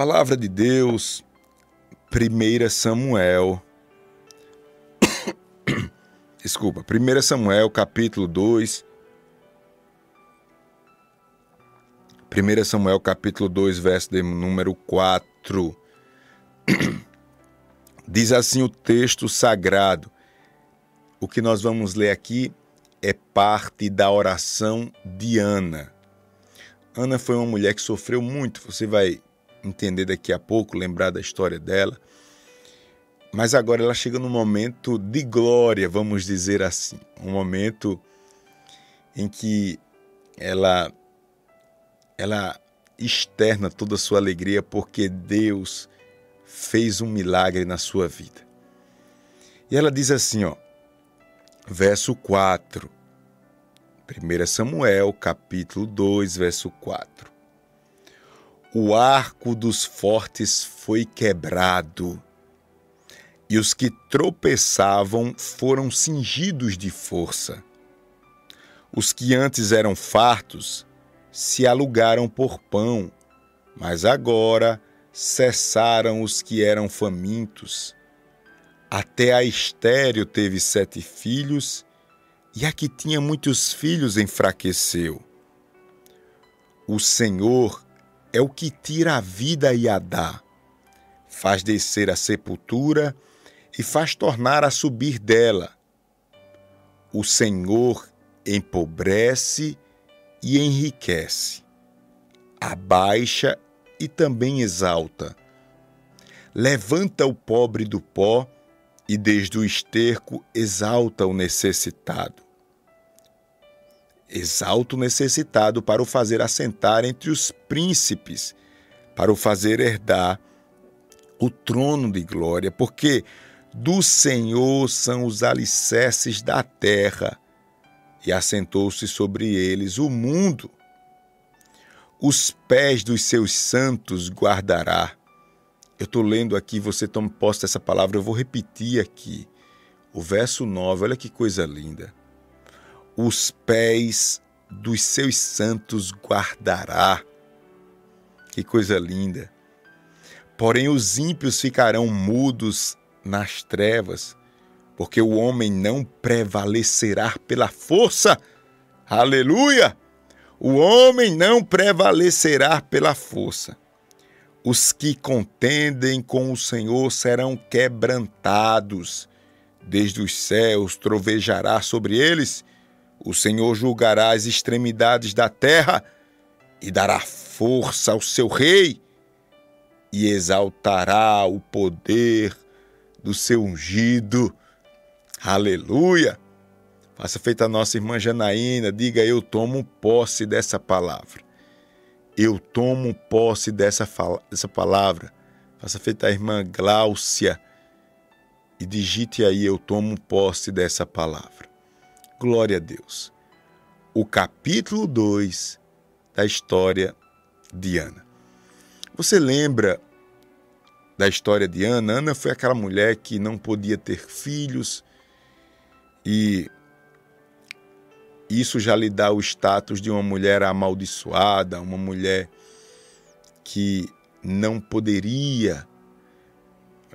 Palavra de Deus, 1 Samuel. Desculpa, 1 Samuel, capítulo 2. 1 Samuel, capítulo 2, verso de número 4. Diz assim o texto sagrado. O que nós vamos ler aqui é parte da oração de Ana. Ana foi uma mulher que sofreu muito, você vai entender daqui a pouco, lembrar da história dela. Mas agora ela chega num momento de glória, vamos dizer assim. Um momento em que ela ela externa toda a sua alegria porque Deus fez um milagre na sua vida. E ela diz assim, ó, verso 4. 1 Samuel, capítulo 2, verso 4. O arco dos fortes foi quebrado, e os que tropeçavam foram cingidos de força. Os que antes eram fartos se alugaram por pão, mas agora cessaram os que eram famintos. Até a estéreo teve sete filhos, e a que tinha muitos filhos enfraqueceu. O Senhor é o que tira a vida e a dá, faz descer a sepultura e faz tornar a subir dela. O Senhor empobrece e enriquece, abaixa e também exalta. Levanta o pobre do pó e desde o esterco exalta o necessitado. Exalta o necessitado para o fazer assentar entre os príncipes, para o fazer herdar o trono de glória, porque do Senhor são os alicerces da terra, e assentou-se sobre eles o mundo. Os pés dos seus santos guardará eu estou lendo aqui, você toma posse dessa palavra, eu vou repetir aqui. O verso 9, olha que coisa linda. Os pés dos seus santos guardará. Que coisa linda. Porém, os ímpios ficarão mudos nas trevas, porque o homem não prevalecerá pela força. Aleluia! O homem não prevalecerá pela força. Os que contendem com o Senhor serão quebrantados. Desde os céus trovejará sobre eles. O Senhor julgará as extremidades da terra e dará força ao seu rei e exaltará o poder do seu ungido. Aleluia! Faça feita a nossa irmã Janaína, diga eu tomo posse dessa palavra eu tomo posse dessa, dessa palavra. Faça feita a irmã Gláucia e digite aí: Eu tomo posse dessa palavra. Glória a Deus. O capítulo 2 da história de Ana. Você lembra da história de Ana? Ana foi aquela mulher que não podia ter filhos e isso já lhe dá o status de uma mulher amaldiçoada, uma mulher que não poderia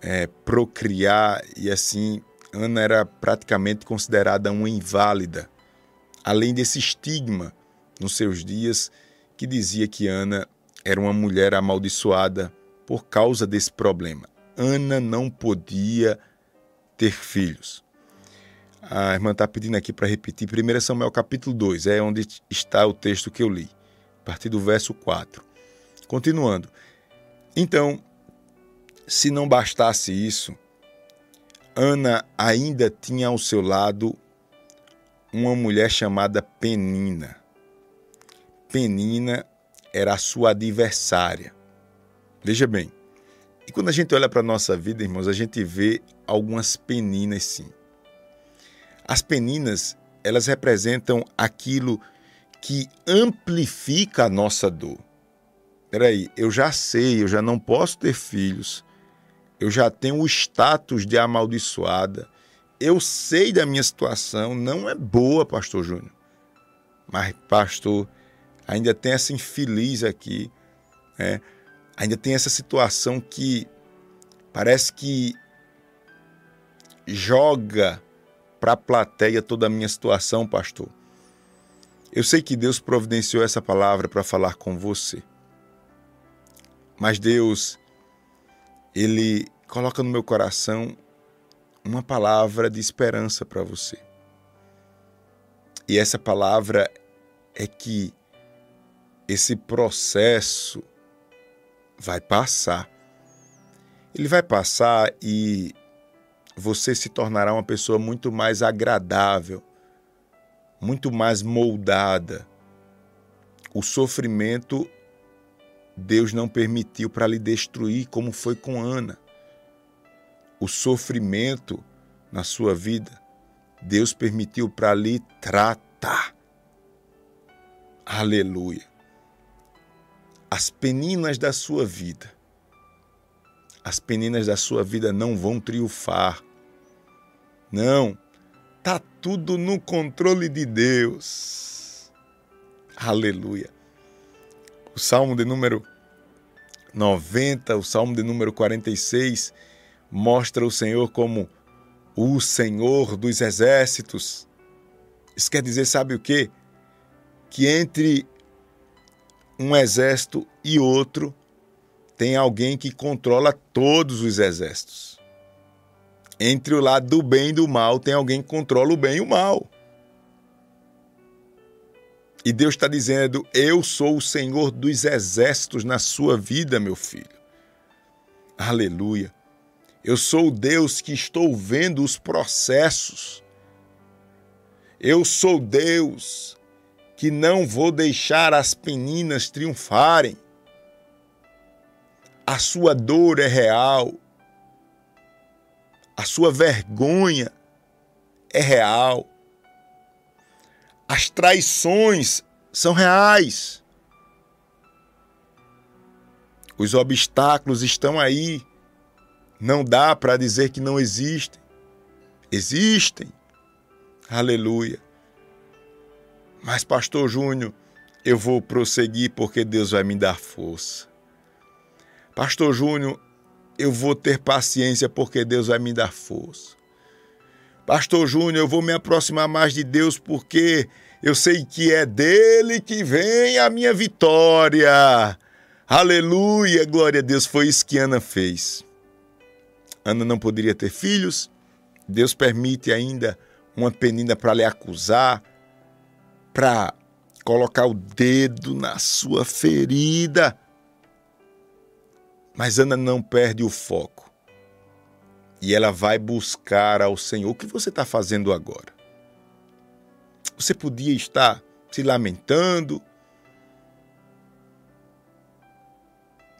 é, procriar e assim Ana era praticamente considerada uma inválida, além desse estigma nos seus dias que dizia que Ana era uma mulher amaldiçoada por causa desse problema. Ana não podia ter filhos. A irmã está pedindo aqui para repetir 1 Samuel capítulo 2, é onde está o texto que eu li, a partir do verso 4. Continuando. Então, se não bastasse isso, Ana ainda tinha ao seu lado uma mulher chamada Penina. Penina era a sua adversária. Veja bem, e quando a gente olha para a nossa vida, irmãos, a gente vê algumas peninas sim. As peninas, elas representam aquilo que amplifica a nossa dor. Peraí, eu já sei, eu já não posso ter filhos, eu já tenho o status de amaldiçoada, eu sei da minha situação, não é boa, pastor Júnior. Mas, pastor, ainda tem essa infeliz aqui, né? ainda tem essa situação que parece que joga para a plateia toda a minha situação, pastor. Eu sei que Deus providenciou essa palavra para falar com você. Mas Deus, Ele coloca no meu coração uma palavra de esperança para você. E essa palavra é que esse processo vai passar. Ele vai passar e você se tornará uma pessoa muito mais agradável, muito mais moldada. O sofrimento Deus não permitiu para lhe destruir, como foi com Ana. O sofrimento na sua vida, Deus permitiu para lhe tratar. Aleluia. As peninas da sua vida, as peninas da sua vida não vão triunfar. Não, tá tudo no controle de Deus. Aleluia. O Salmo de número 90, o Salmo de número 46 mostra o Senhor como o Senhor dos exércitos. Isso quer dizer, sabe o quê? Que entre um exército e outro tem alguém que controla todos os exércitos entre o lado do bem e do mal, tem alguém que controla o bem e o mal. E Deus está dizendo: Eu sou o Senhor dos exércitos na sua vida, meu filho. Aleluia. Eu sou o Deus que estou vendo os processos. Eu sou Deus que não vou deixar as peninas triunfarem. A sua dor é real, a sua vergonha é real. As traições são reais. Os obstáculos estão aí. Não dá para dizer que não existem. Existem. Aleluia. Mas, Pastor Júnior, eu vou prosseguir porque Deus vai me dar força. Pastor Júnior, eu vou ter paciência porque Deus vai me dar força. Pastor Júnior, eu vou me aproximar mais de Deus porque eu sei que é dele que vem a minha vitória. Aleluia, glória a Deus. Foi isso que Ana fez. Ana não poderia ter filhos. Deus permite ainda uma penina para lhe acusar, para colocar o dedo na sua ferida. Mas Ana não perde o foco. E ela vai buscar ao Senhor. O que você está fazendo agora? Você podia estar se lamentando.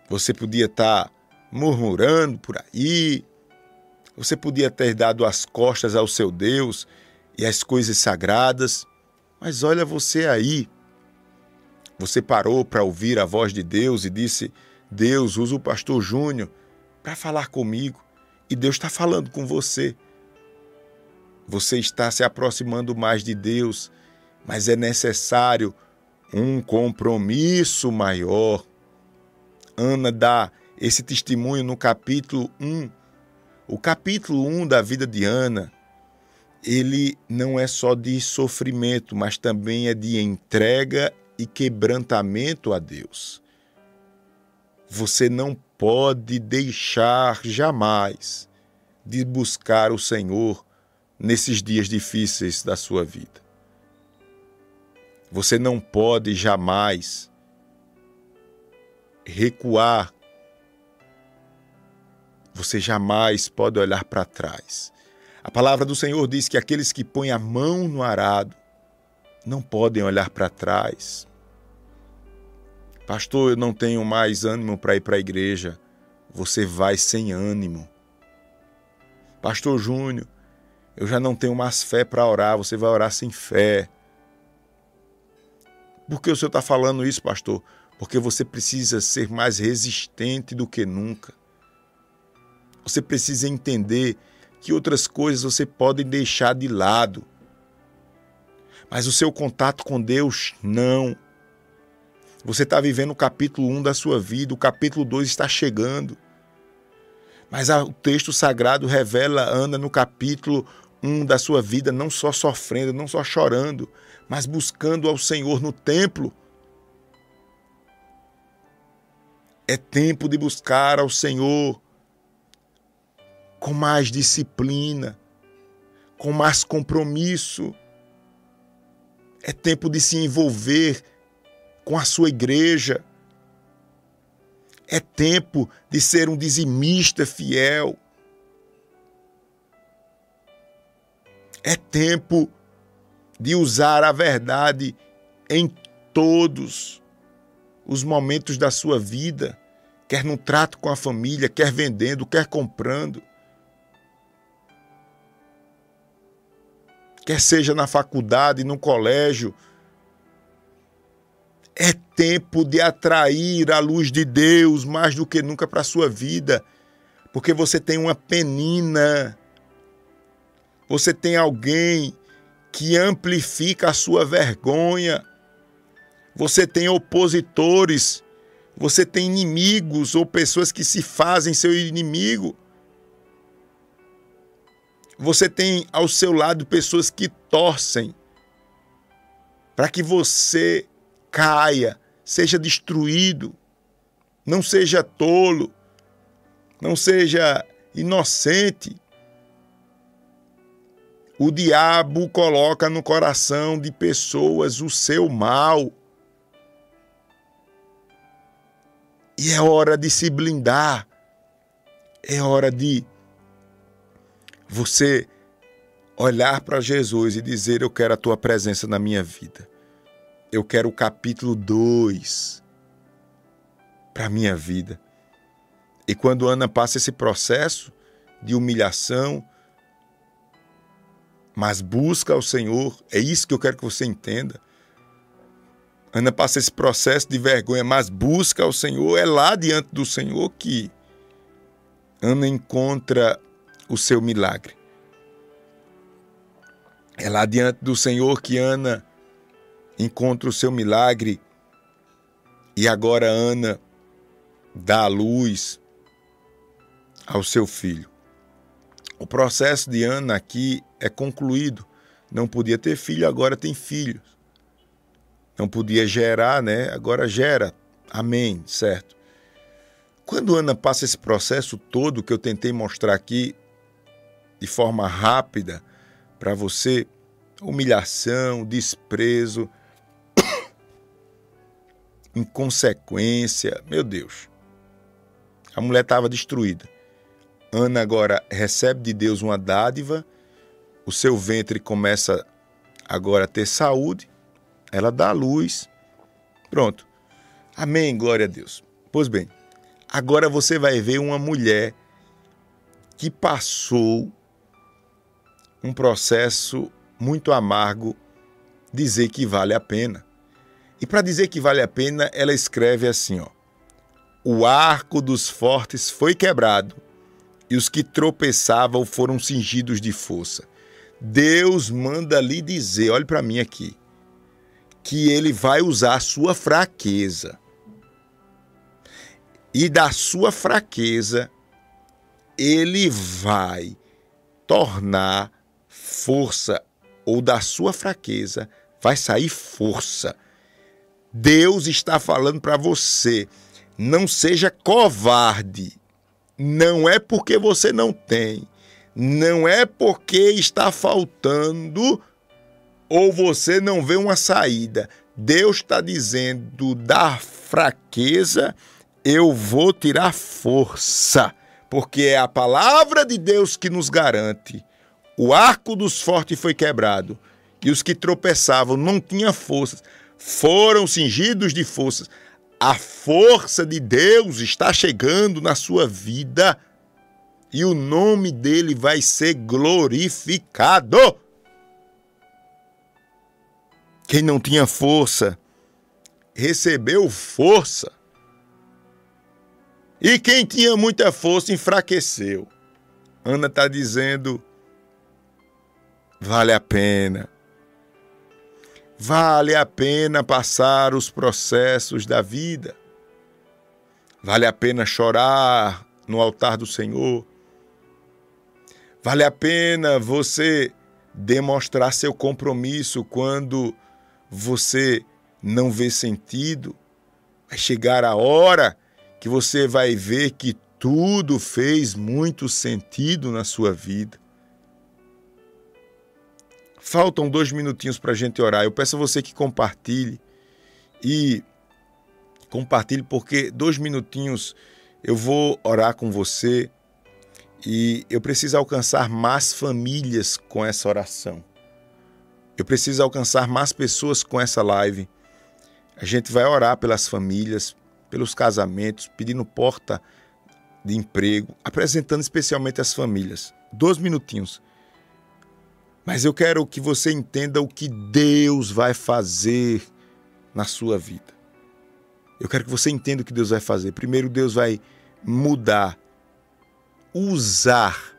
Você podia estar murmurando por aí. Você podia ter dado as costas ao seu Deus e às coisas sagradas. Mas olha você aí. Você parou para ouvir a voz de Deus e disse: Deus usa o pastor Júnior para falar comigo e Deus está falando com você. Você está se aproximando mais de Deus, mas é necessário um compromisso maior. Ana dá esse testemunho no capítulo 1. O capítulo 1 da vida de Ana, ele não é só de sofrimento, mas também é de entrega e quebrantamento a Deus. Você não pode deixar jamais de buscar o Senhor nesses dias difíceis da sua vida. Você não pode jamais recuar. Você jamais pode olhar para trás. A palavra do Senhor diz que aqueles que põem a mão no arado não podem olhar para trás. Pastor, eu não tenho mais ânimo para ir para a igreja. Você vai sem ânimo. Pastor Júnior, eu já não tenho mais fé para orar. Você vai orar sem fé. Por que o senhor está falando isso, pastor? Porque você precisa ser mais resistente do que nunca. Você precisa entender que outras coisas você pode deixar de lado. Mas o seu contato com Deus, não. Você está vivendo o capítulo 1 da sua vida, o capítulo 2 está chegando. Mas o texto sagrado revela Ana no capítulo 1 da sua vida, não só sofrendo, não só chorando, mas buscando ao Senhor no templo. É tempo de buscar ao Senhor com mais disciplina, com mais compromisso. É tempo de se envolver com a sua igreja. É tempo de ser um dizimista fiel. É tempo de usar a verdade em todos os momentos da sua vida, quer no trato com a família, quer vendendo, quer comprando. Quer seja na faculdade, no colégio, tempo de atrair a luz de Deus mais do que nunca para a sua vida, porque você tem uma penina, você tem alguém que amplifica a sua vergonha, você tem opositores, você tem inimigos ou pessoas que se fazem seu inimigo. Você tem ao seu lado pessoas que torcem para que você caia, seja destruído, não seja tolo, não seja inocente. O diabo coloca no coração de pessoas o seu mal. E é hora de se blindar. É hora de você olhar para Jesus e dizer: Eu quero a tua presença na minha vida eu quero o capítulo 2 para a minha vida. E quando Ana passa esse processo de humilhação, mas busca ao Senhor, é isso que eu quero que você entenda. Ana passa esse processo de vergonha, mas busca ao Senhor, é lá diante do Senhor que Ana encontra o seu milagre. É lá diante do Senhor que Ana encontra o seu milagre e agora Ana dá a luz ao seu filho. O processo de Ana aqui é concluído. Não podia ter filho, agora tem filhos. Não podia gerar, né? Agora gera. Amém, certo? Quando Ana passa esse processo todo que eu tentei mostrar aqui de forma rápida para você, humilhação, desprezo, inconsequência. Meu Deus. A mulher estava destruída. Ana agora recebe de Deus uma dádiva, o seu ventre começa agora a ter saúde, ela dá luz. Pronto. Amém, glória a Deus. Pois bem, agora você vai ver uma mulher que passou um processo muito amargo dizer que vale a pena. E para dizer que vale a pena, ela escreve assim: ó, O arco dos fortes foi quebrado, e os que tropeçavam foram cingidos de força. Deus manda lhe dizer, olhe para mim aqui, que ele vai usar a sua fraqueza. E da sua fraqueza, ele vai tornar força, ou da sua fraqueza vai sair força. Deus está falando para você: não seja covarde. Não é porque você não tem, não é porque está faltando ou você não vê uma saída. Deus está dizendo: da fraqueza eu vou tirar força, porque é a palavra de Deus que nos garante. O arco dos fortes foi quebrado e os que tropeçavam não tinham forças foram cingidos de forças. A força de Deus está chegando na sua vida e o nome dele vai ser glorificado. Quem não tinha força recebeu força. E quem tinha muita força enfraqueceu. Ana está dizendo: vale a pena Vale a pena passar os processos da vida. Vale a pena chorar no altar do Senhor. Vale a pena você demonstrar seu compromisso quando você não vê sentido. Vai chegar a hora que você vai ver que tudo fez muito sentido na sua vida. Faltam dois minutinhos para a gente orar. Eu peço a você que compartilhe e compartilhe porque dois minutinhos eu vou orar com você e eu preciso alcançar mais famílias com essa oração. Eu preciso alcançar mais pessoas com essa live. A gente vai orar pelas famílias, pelos casamentos, pedindo porta de emprego, apresentando especialmente as famílias. Dois minutinhos. Mas eu quero que você entenda o que Deus vai fazer na sua vida. Eu quero que você entenda o que Deus vai fazer. Primeiro, Deus vai mudar, usar,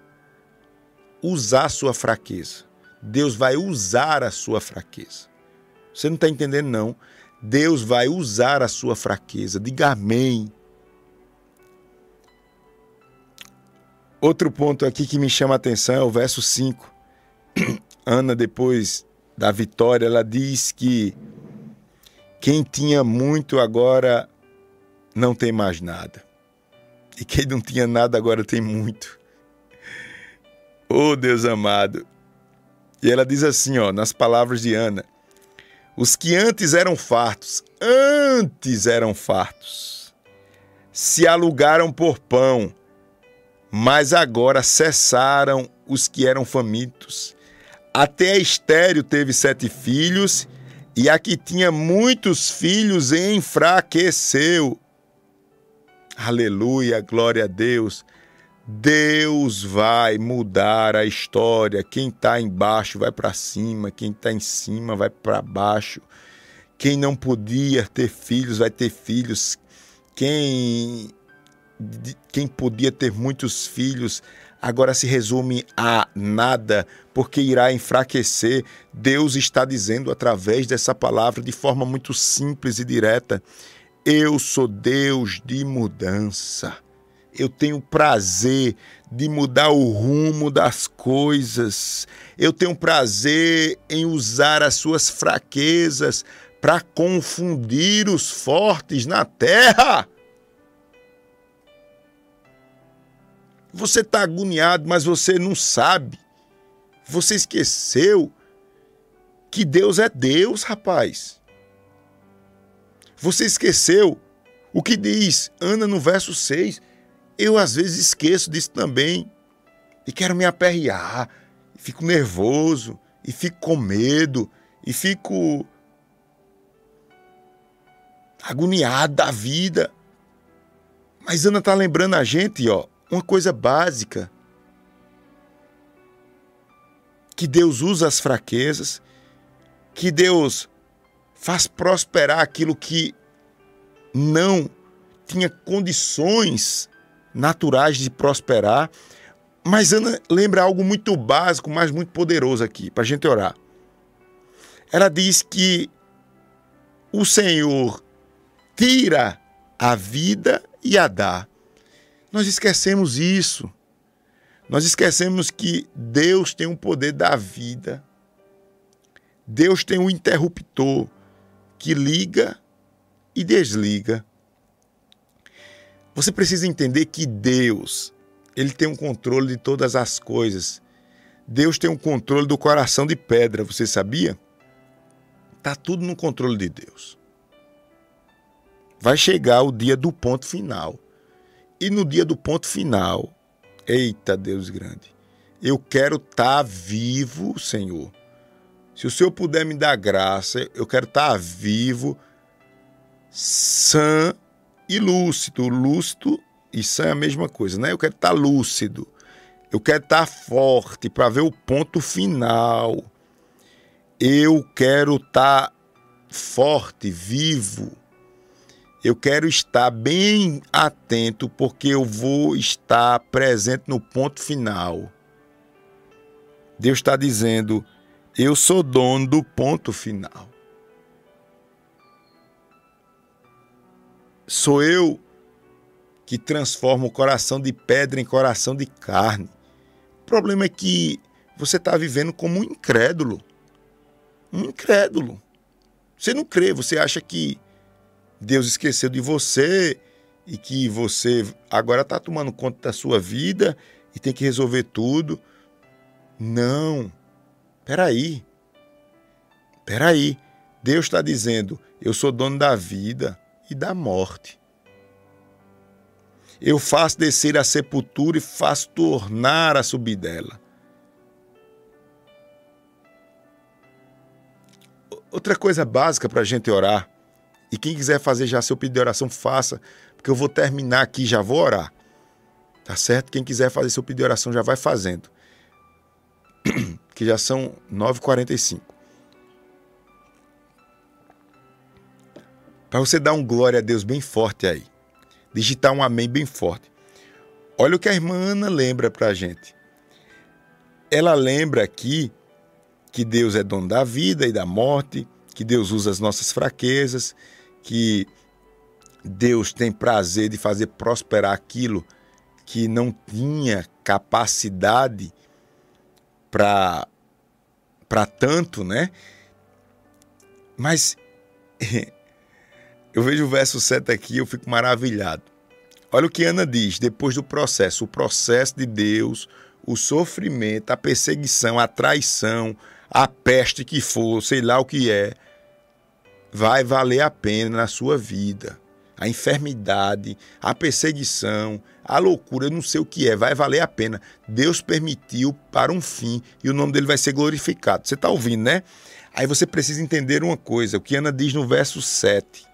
usar a sua fraqueza. Deus vai usar a sua fraqueza. Você não está entendendo, não. Deus vai usar a sua fraqueza. Diga amém. Outro ponto aqui que me chama a atenção é o verso 5. Ana, depois da vitória, ela diz que quem tinha muito agora não tem mais nada. E quem não tinha nada agora tem muito. Oh, Deus amado. E ela diz assim, ó, nas palavras de Ana: Os que antes eram fartos, antes eram fartos, se alugaram por pão, mas agora cessaram os que eram famintos. Até Estéreo teve sete filhos, e a que tinha muitos filhos enfraqueceu. Aleluia, glória a Deus. Deus vai mudar a história. Quem está embaixo vai para cima, quem está em cima vai para baixo. Quem não podia ter filhos vai ter filhos. Quem quem podia ter muitos filhos agora se resume a nada, porque irá enfraquecer. Deus está dizendo através dessa palavra de forma muito simples e direta: Eu sou Deus de mudança. Eu tenho prazer de mudar o rumo das coisas. Eu tenho prazer em usar as suas fraquezas para confundir os fortes na terra. Você está agoniado, mas você não sabe. Você esqueceu que Deus é Deus, rapaz. Você esqueceu o que diz Ana no verso 6. Eu às vezes esqueço disso também. E quero me aperrear. E fico nervoso. E fico com medo. E fico agoniado da vida. Mas Ana está lembrando a gente, ó, uma coisa básica. Que Deus usa as fraquezas, que Deus faz prosperar aquilo que não tinha condições naturais de prosperar. Mas Ana lembra algo muito básico, mas muito poderoso aqui, para a gente orar. Ela diz que o Senhor tira a vida e a dá. Nós esquecemos isso. Nós esquecemos que Deus tem o poder da vida. Deus tem um interruptor que liga e desliga. Você precisa entender que Deus, ele tem um controle de todas as coisas. Deus tem um controle do coração de pedra, você sabia? Tá tudo no controle de Deus. Vai chegar o dia do ponto final. E no dia do ponto final, eita Deus grande, eu quero estar tá vivo, Senhor. Se o Senhor puder me dar graça, eu quero estar tá vivo, sã e lúcido. Lúcido e sã é a mesma coisa, né? Eu quero estar tá lúcido. Eu quero estar forte para ver o ponto final. Eu quero estar forte, vivo eu quero estar bem atento, porque eu vou estar presente no ponto final. Deus está dizendo: eu sou dono do ponto final. Sou eu que transformo o coração de pedra em coração de carne. O problema é que você está vivendo como um incrédulo. Um incrédulo. Você não crê, você acha que Deus esqueceu de você e que você agora está tomando conta da sua vida e tem que resolver tudo. Não. Peraí. Peraí. Deus está dizendo: eu sou dono da vida e da morte. Eu faço descer a sepultura e faço tornar a subir dela. Outra coisa básica para a gente orar, e quem quiser fazer já seu pedido de oração, faça, porque eu vou terminar aqui já vou orar. Tá certo? Quem quiser fazer seu pedido de oração já vai fazendo. que já são 9h45. Para você dar um glória a Deus bem forte aí digitar um amém bem forte. Olha o que a irmã Ana lembra para a gente. Ela lembra aqui que Deus é dono da vida e da morte, que Deus usa as nossas fraquezas, que Deus tem prazer de fazer prosperar aquilo que não tinha capacidade para para tanto, né? Mas Eu vejo o verso 7 aqui eu fico maravilhado. Olha o que Ana diz depois do processo: o processo de Deus, o sofrimento, a perseguição, a traição, a peste que for, sei lá o que é, vai valer a pena na sua vida. A enfermidade, a perseguição, a loucura, eu não sei o que é, vai valer a pena. Deus permitiu para um fim e o nome dele vai ser glorificado. Você está ouvindo, né? Aí você precisa entender uma coisa, o que Ana diz no verso 7.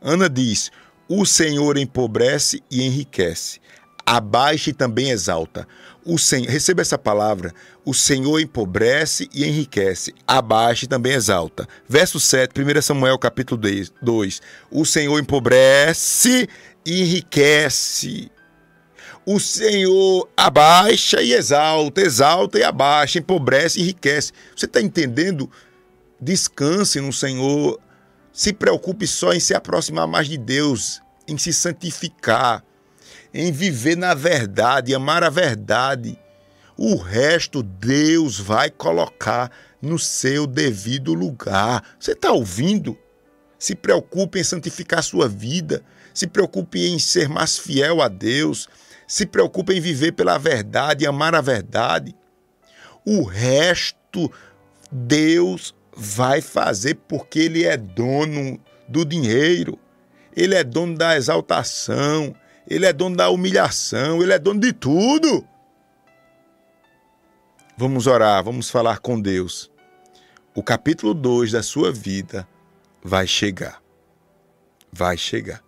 Ana diz: O Senhor empobrece e enriquece, abaixa e também exalta. O Senhor, receba essa palavra. O Senhor empobrece e enriquece, abaixa e também exalta. Verso 7, 1 Samuel capítulo 2. O Senhor empobrece e enriquece. O Senhor abaixa e exalta, exalta e abaixa, empobrece e enriquece. Você está entendendo? Descanse no Senhor, se preocupe só em se aproximar mais de Deus, em se santificar, em viver na verdade, amar a verdade. O resto Deus vai colocar no seu devido lugar. Você está ouvindo? Se preocupe em santificar sua vida. Se preocupe em ser mais fiel a Deus. Se preocupe em viver pela verdade, amar a verdade. O resto Deus vai fazer porque ele é dono do dinheiro, ele é dono da exaltação, ele é dono da humilhação, ele é dono de tudo. Vamos orar, vamos falar com Deus. O capítulo 2 da sua vida vai chegar. Vai chegar.